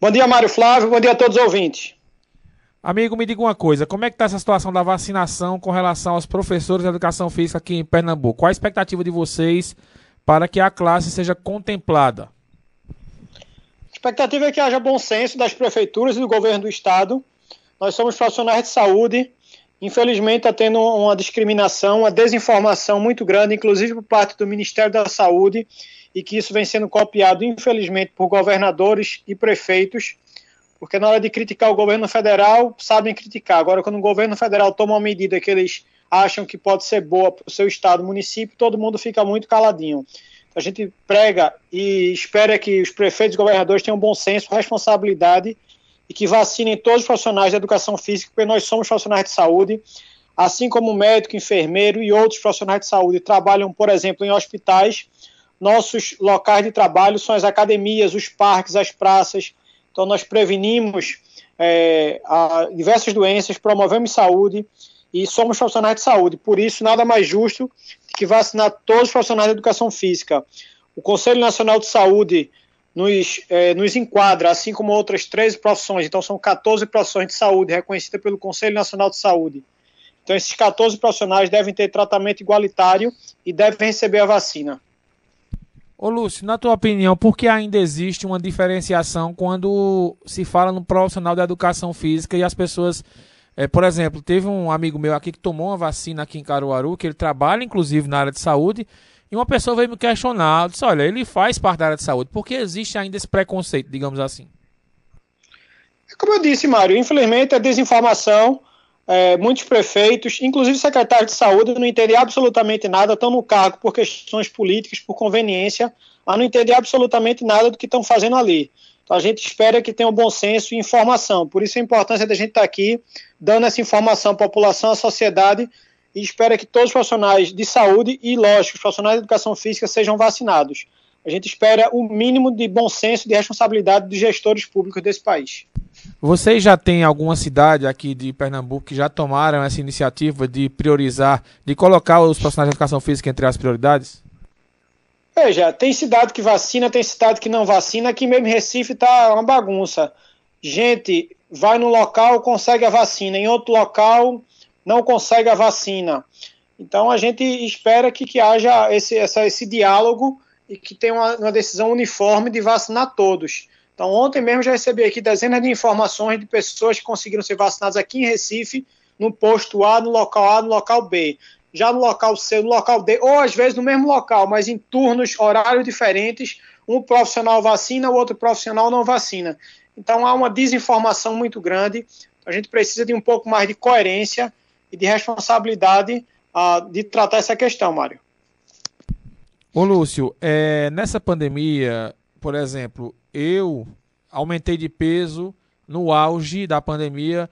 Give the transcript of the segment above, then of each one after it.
Bom dia, Mário Flávio. Bom dia a todos os ouvintes. Amigo, me diga uma coisa, como é que está essa situação da vacinação com relação aos professores de educação física aqui em Pernambuco? Qual a expectativa de vocês para que a classe seja contemplada? A expectativa é que haja bom senso das prefeituras e do governo do estado. Nós somos profissionais de saúde. Infelizmente está tendo uma discriminação, uma desinformação muito grande, inclusive por parte do Ministério da Saúde, e que isso vem sendo copiado, infelizmente, por governadores e prefeitos porque na hora de criticar o governo federal, sabem criticar. Agora, quando o governo federal toma uma medida que eles acham que pode ser boa para o seu estado, município, todo mundo fica muito caladinho. A gente prega e espera que os prefeitos e governadores tenham bom senso, responsabilidade e que vacinem todos os profissionais da educação física, porque nós somos profissionais de saúde, assim como médico, enfermeiro e outros profissionais de saúde trabalham, por exemplo, em hospitais. Nossos locais de trabalho são as academias, os parques, as praças, então, nós prevenimos é, diversas doenças, promovemos saúde e somos profissionais de saúde. Por isso, nada mais justo que vacinar todos os profissionais da educação física. O Conselho Nacional de Saúde nos, é, nos enquadra, assim como outras 13 profissões. Então, são 14 profissões de saúde reconhecidas pelo Conselho Nacional de Saúde. Então, esses 14 profissionais devem ter tratamento igualitário e devem receber a vacina. Ô Lúcio, na tua opinião, por que ainda existe uma diferenciação quando se fala no profissional da educação física e as pessoas. É, por exemplo, teve um amigo meu aqui que tomou uma vacina aqui em Caruaru, que ele trabalha inclusive na área de saúde, e uma pessoa veio me questionar, disse, olha, ele faz parte da área de saúde, por que existe ainda esse preconceito, digamos assim? Como eu disse, Mário, infelizmente a desinformação é, muitos prefeitos, inclusive secretários de saúde, não entendem absolutamente nada, estão no cargo por questões políticas, por conveniência, mas não entendem absolutamente nada do que estão fazendo ali. Então a gente espera que tenham bom senso e informação. Por isso a importância da gente estar aqui dando essa informação à população, à sociedade, e espera que todos os profissionais de saúde e, lógico, os profissionais de educação física sejam vacinados. A gente espera o mínimo de bom senso e de responsabilidade dos gestores públicos desse país. Vocês já têm alguma cidade aqui de Pernambuco que já tomaram essa iniciativa de priorizar, de colocar os profissionais de educação física entre as prioridades? Veja, tem cidade que vacina, tem cidade que não vacina. Aqui mesmo em Recife está uma bagunça. Gente vai no local, consegue a vacina, em outro local não consegue a vacina. Então a gente espera que, que haja esse, essa, esse diálogo e que tenha uma, uma decisão uniforme de vacinar todos. Então, ontem mesmo já recebi aqui dezenas de informações de pessoas que conseguiram ser vacinadas aqui em Recife, no posto A, no local A, no local B. Já no local C, no local D, ou às vezes no mesmo local, mas em turnos, horários diferentes, um profissional vacina, o outro profissional não vacina. Então há uma desinformação muito grande. A gente precisa de um pouco mais de coerência e de responsabilidade uh, de tratar essa questão, Mário. Ô Lúcio, é, nessa pandemia, por exemplo, eu aumentei de peso no auge da pandemia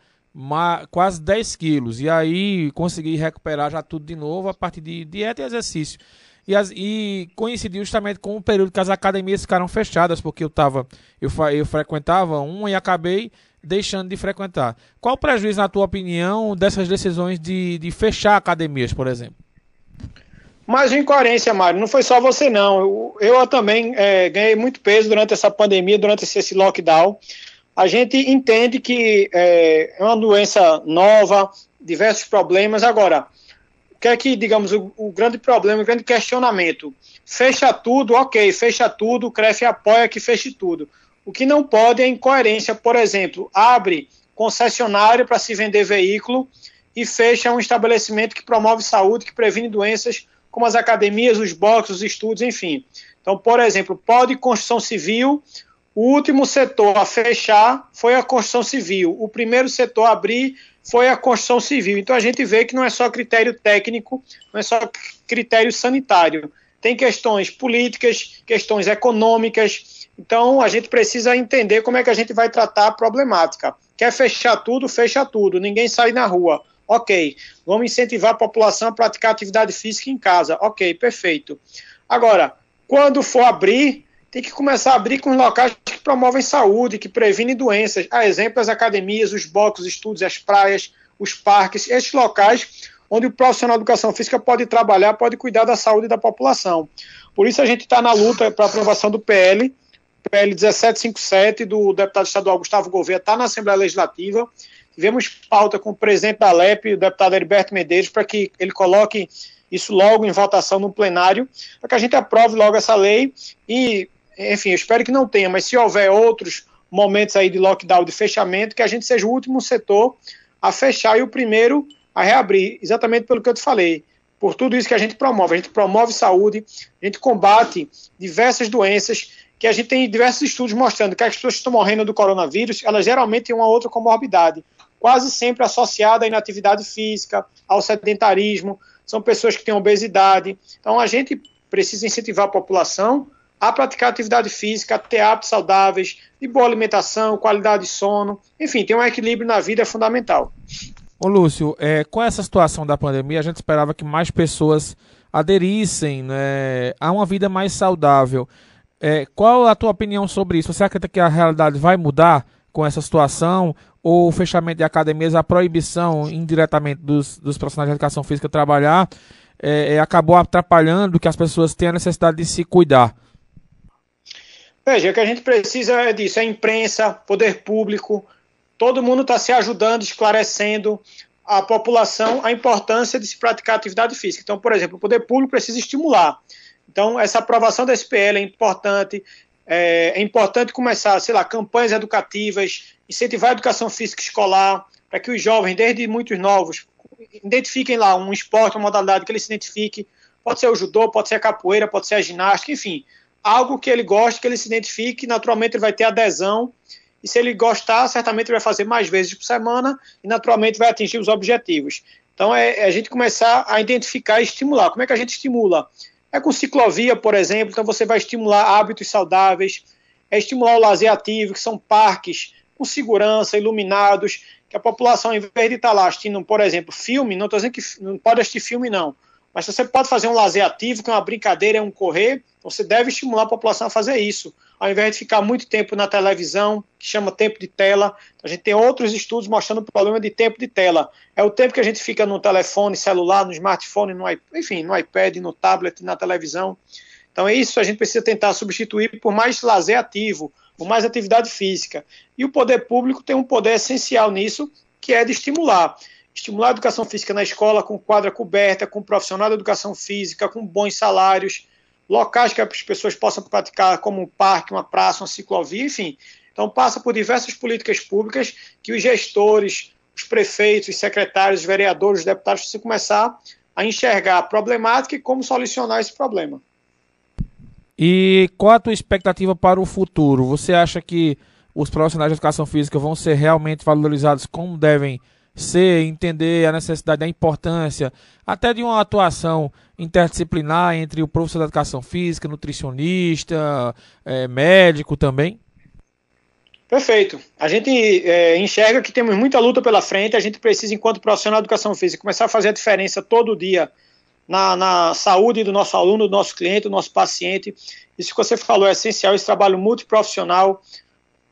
quase 10 quilos. E aí consegui recuperar já tudo de novo a partir de dieta e exercício. E, as, e coincidiu justamente com o período que as academias ficaram fechadas, porque eu tava, eu, eu frequentava uma e acabei deixando de frequentar. Qual o prejuízo, na tua opinião, dessas decisões de, de fechar academias, por exemplo? Mas incoerência, Mário, não foi só você não. Eu, eu também é, ganhei muito peso durante essa pandemia, durante esse, lockdown. A gente entende que é, é uma doença nova, diversos problemas. Agora, o que é que, digamos, o, o, grande problema, o grande questionamento? Fecha tudo, ok, fecha tudo, o CREF apoia que feche tudo. O que não pode é incoerência, por exemplo, abre concessionário para se vender veículo e fecha um estabelecimento que promove saúde, que previne doenças como as academias, os boxes, os estudos, enfim. Então, por exemplo, pode construção civil, o último setor a fechar foi a construção civil, o primeiro setor a abrir foi a construção civil. Então a gente vê que não é só critério técnico, não é só critério sanitário. Tem questões políticas, questões econômicas. Então a gente precisa entender como é que a gente vai tratar a problemática. Quer fechar tudo, fecha tudo. Ninguém sai na rua. Ok. Vamos incentivar a população a praticar atividade física em casa. Ok, perfeito. Agora, quando for abrir, tem que começar a abrir com locais que promovem saúde, que previnem doenças. A exemplo, as academias, os boxes, os estudos, as praias, os parques, esses locais onde o profissional de educação física pode trabalhar, pode cuidar da saúde da população. Por isso a gente está na luta para a aprovação do PL PL 1757 do deputado estadual Gustavo Gouveia está na Assembleia Legislativa. Tivemos pauta com o presidente da LEP, o deputado Heriberto Medeiros, para que ele coloque isso logo em votação no plenário, para que a gente aprove logo essa lei e, enfim, eu espero que não tenha, mas se houver outros momentos aí de lockdown, de fechamento, que a gente seja o último setor a fechar e o primeiro a reabrir, exatamente pelo que eu te falei, por tudo isso que a gente promove. A gente promove saúde, a gente combate diversas doenças, que a gente tem diversos estudos mostrando que as pessoas que estão morrendo do coronavírus, elas geralmente têm uma outra comorbidade, quase sempre associada à inatividade física, ao sedentarismo, são pessoas que têm obesidade. Então a gente precisa incentivar a população a praticar atividade física, ter hábitos saudáveis, de boa alimentação, qualidade de sono, enfim, ter um equilíbrio na vida é fundamental. Ô Lúcio, é, com essa situação da pandemia, a gente esperava que mais pessoas aderissem né, a uma vida mais saudável. É, qual a tua opinião sobre isso? Você acredita que a realidade vai mudar com essa situação? Ou o fechamento de academias, a proibição indiretamente dos, dos profissionais de educação física trabalhar, é, é acabou atrapalhando que as pessoas tenham a necessidade de se cuidar? Veja, o que a gente precisa é disso, é imprensa, poder público, todo mundo está se ajudando, esclarecendo a população a importância de se praticar atividade física. Então, por exemplo, o poder público precisa estimular. Então, essa aprovação da SPL é importante. É, é importante começar, sei lá, campanhas educativas, incentivar a educação física escolar, para que os jovens, desde muitos novos, identifiquem lá um esporte, uma modalidade que ele se identifique. Pode ser o judô, pode ser a capoeira, pode ser a ginástica, enfim. Algo que ele goste, que ele se identifique, naturalmente ele vai ter adesão e se ele gostar, certamente vai fazer mais vezes por semana e naturalmente vai atingir os objetivos. Então é, é a gente começar a identificar e estimular. Como é que a gente estimula? É com ciclovia, por exemplo, então você vai estimular hábitos saudáveis, é estimular o lazer ativo, que são parques com segurança, iluminados, que a população, em vez de estar lá assistindo, por exemplo, filme, não estou dizendo que não pode assistir filme, não, mas você pode fazer um lazer ativo, que é uma brincadeira, é um correr, você deve estimular a população a fazer isso, ao invés de ficar muito tempo na televisão, que chama tempo de tela. A gente tem outros estudos mostrando o problema de tempo de tela. É o tempo que a gente fica no telefone, celular, no smartphone, no, enfim, no iPad, no tablet, na televisão. Então é isso, a gente precisa tentar substituir por mais lazer ativo, por mais atividade física. E o poder público tem um poder essencial nisso, que é de estimular estimular a educação física na escola com quadra coberta, com profissional de educação física, com bons salários, locais que as pessoas possam praticar, como um parque, uma praça, uma ciclovia, enfim. Então passa por diversas políticas públicas que os gestores, os prefeitos, os secretários, os vereadores, os deputados precisam começar a enxergar a problemática e como solucionar esse problema. E qual a tua expectativa para o futuro? Você acha que os profissionais de educação física vão ser realmente valorizados como devem ser, entender a necessidade, a importância, até de uma atuação interdisciplinar entre o professor de educação física, nutricionista, é, médico também? Perfeito. A gente é, enxerga que temos muita luta pela frente, a gente precisa, enquanto profissional de educação física, começar a fazer a diferença todo dia na, na saúde do nosso aluno, do nosso cliente, do nosso paciente. Isso que você falou é essencial, esse trabalho multiprofissional,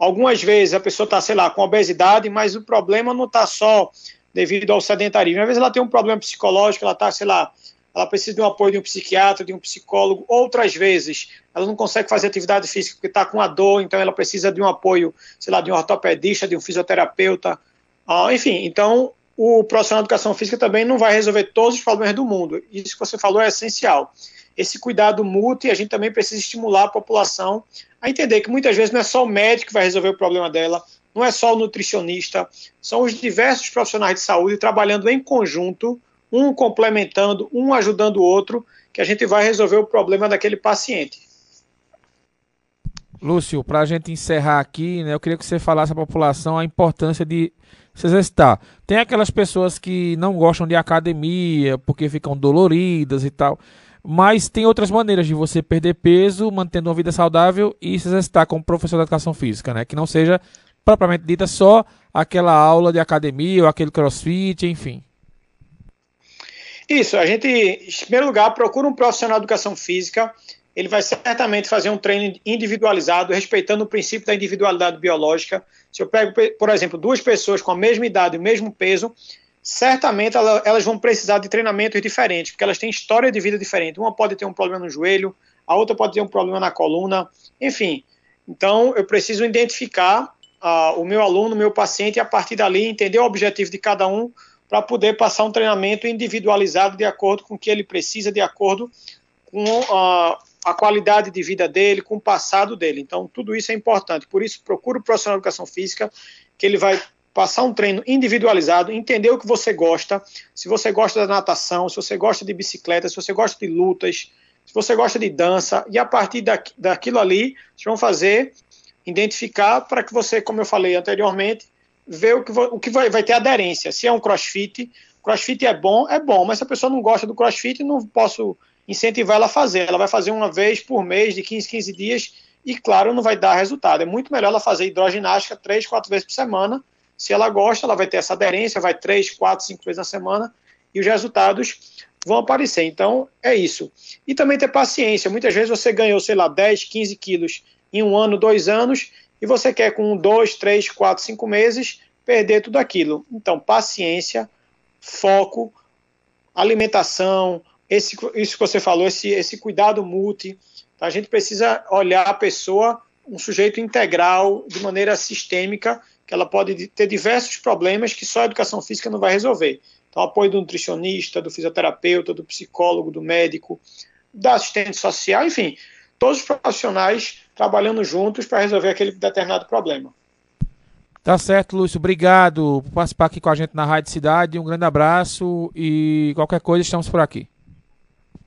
Algumas vezes a pessoa está, sei lá, com obesidade, mas o problema não está só devido ao sedentarismo. Às vezes ela tem um problema psicológico, ela está, sei lá, ela precisa de um apoio de um psiquiatra, de um psicólogo. Outras vezes ela não consegue fazer atividade física porque está com a dor, então ela precisa de um apoio, sei lá, de um ortopedista, de um fisioterapeuta. Ah, enfim, então o profissional de educação física também não vai resolver todos os problemas do mundo. Isso que você falou é essencial. Esse cuidado mútuo e a gente também precisa estimular a população a entender que muitas vezes não é só o médico que vai resolver o problema dela, não é só o nutricionista, são os diversos profissionais de saúde trabalhando em conjunto, um complementando, um ajudando o outro, que a gente vai resolver o problema daquele paciente. Lúcio, para a gente encerrar aqui, né, eu queria que você falasse à população a importância de se exercitar. Tem aquelas pessoas que não gostam de academia porque ficam doloridas e tal. Mas tem outras maneiras de você perder peso, mantendo uma vida saudável e se exercitar como professor de educação física, né? Que não seja propriamente dita só aquela aula de academia ou aquele crossfit, enfim. Isso, a gente, em primeiro lugar, procura um profissional de educação física. Ele vai certamente fazer um treino individualizado, respeitando o princípio da individualidade biológica. Se eu pego, por exemplo, duas pessoas com a mesma idade e o mesmo peso, certamente elas vão precisar de treinamentos diferentes, porque elas têm história de vida diferente. Uma pode ter um problema no joelho, a outra pode ter um problema na coluna, enfim. Então, eu preciso identificar uh, o meu aluno, o meu paciente, e a partir dali entender o objetivo de cada um para poder passar um treinamento individualizado de acordo com o que ele precisa, de acordo com uh, a qualidade de vida dele, com o passado dele. Então, tudo isso é importante. Por isso, procure o profissional de educação física, que ele vai passar um treino individualizado, entender o que você gosta, se você gosta da natação, se você gosta de bicicleta, se você gosta de lutas, se você gosta de dança, e a partir da, daquilo ali, vocês vão fazer, identificar para que você, como eu falei anteriormente, ver o que, o que vai, vai ter aderência. Se é um crossfit, crossfit é bom, é bom, mas se a pessoa não gosta do crossfit, não posso incentivar ela a fazer. Ela vai fazer uma vez por mês, de 15, 15 dias, e claro, não vai dar resultado. É muito melhor ela fazer hidroginástica três, quatro vezes por semana. Se ela gosta, ela vai ter essa aderência, vai três, quatro, cinco vezes na semana, e os resultados vão aparecer. Então, é isso. E também ter paciência. Muitas vezes você ganhou, sei lá, 10, 15 quilos em um ano, dois anos, e você quer com dois, três, quatro, cinco meses perder tudo aquilo. Então, paciência, foco, alimentação, esse, isso que você falou, esse, esse cuidado multi. Tá? A gente precisa olhar a pessoa, um sujeito integral, de maneira sistêmica, que ela pode ter diversos problemas que só a educação física não vai resolver. Então, apoio do nutricionista, do fisioterapeuta, do psicólogo, do médico, da assistente social, enfim, todos os profissionais trabalhando juntos para resolver aquele determinado problema. Tá certo, Lúcio. Obrigado por participar aqui com a gente na Rádio Cidade. Um grande abraço e qualquer coisa estamos por aqui.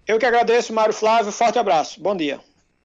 Eu que agradeço, Mário Flávio. Forte abraço. Bom dia.